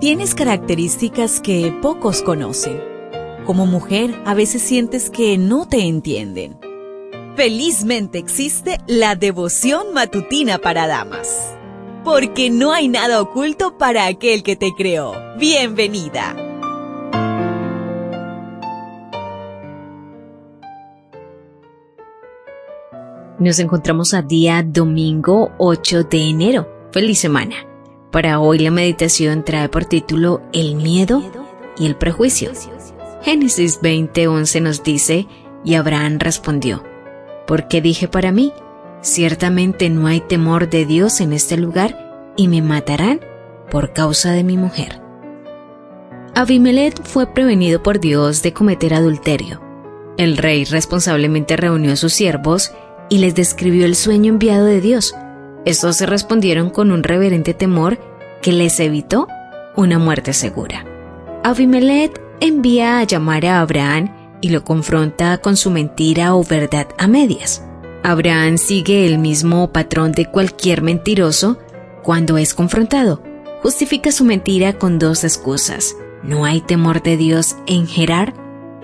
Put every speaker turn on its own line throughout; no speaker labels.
Tienes características que pocos conocen. Como mujer, a veces sientes que no te entienden. Felizmente existe la devoción matutina para damas. Porque no hay nada oculto para aquel que te creó. Bienvenida.
Nos encontramos a día domingo 8 de enero. Feliz semana. Para hoy la meditación trae por título El miedo y el prejuicio. Génesis 20:11 nos dice, y Abraham respondió, ¿por qué dije para mí? Ciertamente no hay temor de Dios en este lugar y me matarán por causa de mi mujer. Abimelech fue prevenido por Dios de cometer adulterio. El rey responsablemente reunió a sus siervos y les describió el sueño enviado de Dios estos se respondieron con un reverente temor que les evitó una muerte segura. Abimelech envía a llamar a Abraham y lo confronta con su mentira o verdad a medias. Abraham sigue el mismo patrón de cualquier mentiroso cuando es confrontado. Justifica su mentira con dos excusas. No hay temor de Dios en Gerar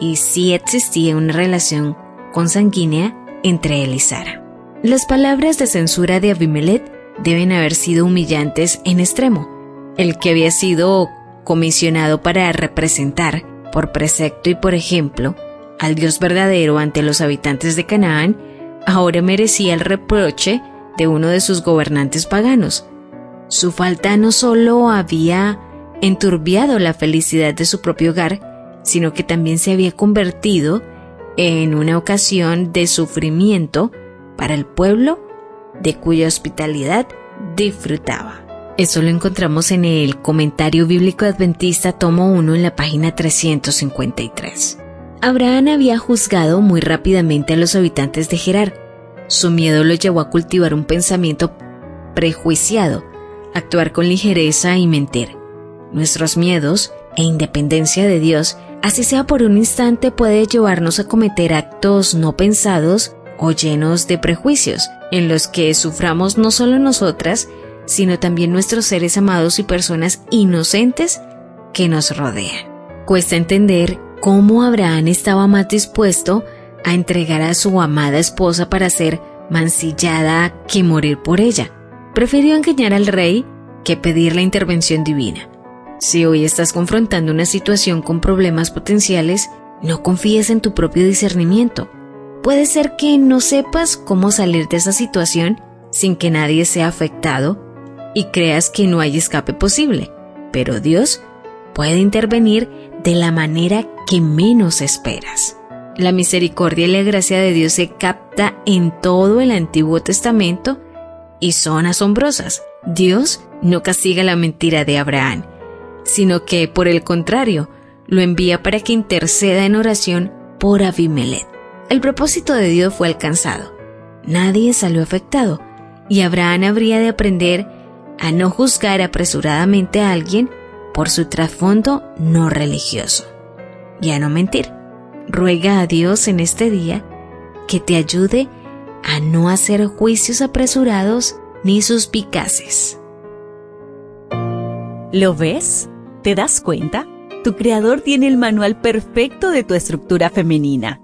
y sí existía una relación consanguínea entre él y Sara. Las palabras de censura de Abimelech deben haber sido humillantes en extremo. El que había sido comisionado para representar, por precepto y por ejemplo, al Dios verdadero ante los habitantes de Canaán, ahora merecía el reproche de uno de sus gobernantes paganos. Su falta no solo había enturbiado la felicidad de su propio hogar, sino que también se había convertido en una ocasión de sufrimiento para el pueblo de cuya hospitalidad disfrutaba. Eso lo encontramos en el Comentario Bíblico Adventista, tomo 1, en la página 353. Abraham había juzgado muy rápidamente a los habitantes de Gerar. Su miedo lo llevó a cultivar un pensamiento prejuiciado, actuar con ligereza y mentir. Nuestros miedos e independencia de Dios, así sea por un instante, puede llevarnos a cometer actos no pensados o llenos de prejuicios, en los que suframos no solo nosotras, sino también nuestros seres amados y personas inocentes que nos rodean. Cuesta entender cómo Abraham estaba más dispuesto a entregar a su amada esposa para ser mancillada que morir por ella. Prefirió engañar al rey que pedir la intervención divina. Si hoy estás confrontando una situación con problemas potenciales, no confíes en tu propio discernimiento. Puede ser que no sepas cómo salir de esa situación sin que nadie sea afectado y creas que no hay escape posible, pero Dios puede intervenir de la manera que menos esperas. La misericordia y la gracia de Dios se capta en todo el Antiguo Testamento y son asombrosas. Dios no castiga la mentira de Abraham, sino que, por el contrario, lo envía para que interceda en oración por Abimelech. El propósito de Dios fue alcanzado. Nadie salió afectado y Abraham habría de aprender a no juzgar apresuradamente a alguien por su trasfondo no religioso y a no mentir. Ruega a Dios en este día que te ayude a no hacer juicios apresurados ni suspicaces.
¿Lo ves? ¿Te das cuenta? Tu creador tiene el manual perfecto de tu estructura femenina